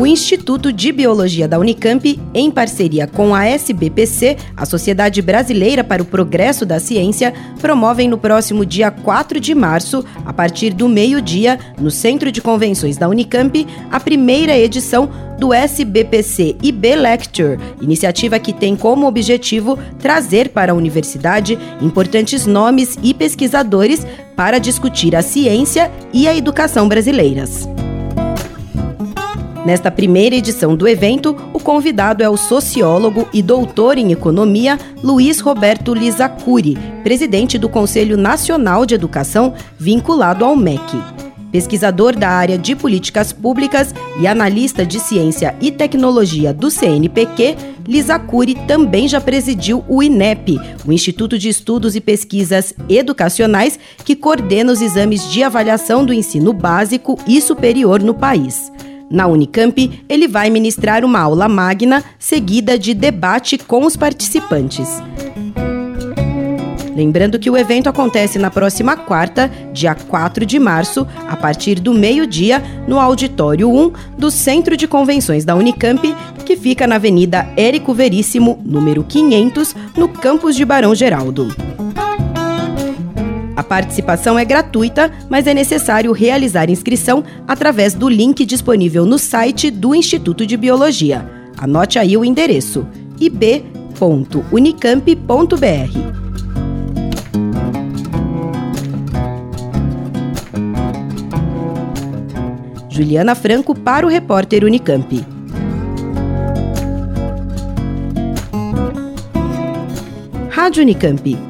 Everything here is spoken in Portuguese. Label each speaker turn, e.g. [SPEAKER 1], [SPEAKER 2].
[SPEAKER 1] O Instituto de Biologia da Unicamp, em parceria com a SBPC, a Sociedade Brasileira para o Progresso da Ciência, promovem no próximo dia 4 de março, a partir do meio-dia, no Centro de Convenções da Unicamp, a primeira edição do SBPC IB Lecture, iniciativa que tem como objetivo trazer para a universidade importantes nomes e pesquisadores para discutir a ciência e a educação brasileiras. Nesta primeira edição do evento, o convidado é o sociólogo e doutor em economia Luiz Roberto Lizacuri, presidente do Conselho Nacional de Educação, vinculado ao MEC. Pesquisador da área de políticas públicas e analista de ciência e tecnologia do CNPq, Lizacuri também já presidiu o INEP, o Instituto de Estudos e Pesquisas Educacionais, que coordena os exames de avaliação do ensino básico e superior no país. Na Unicamp, ele vai ministrar uma aula magna, seguida de debate com os participantes. Lembrando que o evento acontece na próxima quarta, dia 4 de março, a partir do meio-dia, no Auditório 1 do Centro de Convenções da Unicamp, que fica na Avenida Érico Veríssimo, número 500, no campus de Barão Geraldo. A participação é gratuita, mas é necessário realizar inscrição através do link disponível no site do Instituto de Biologia. Anote aí o endereço: ib.unicamp.br. Juliana Franco para o repórter Unicamp. Rádio Unicamp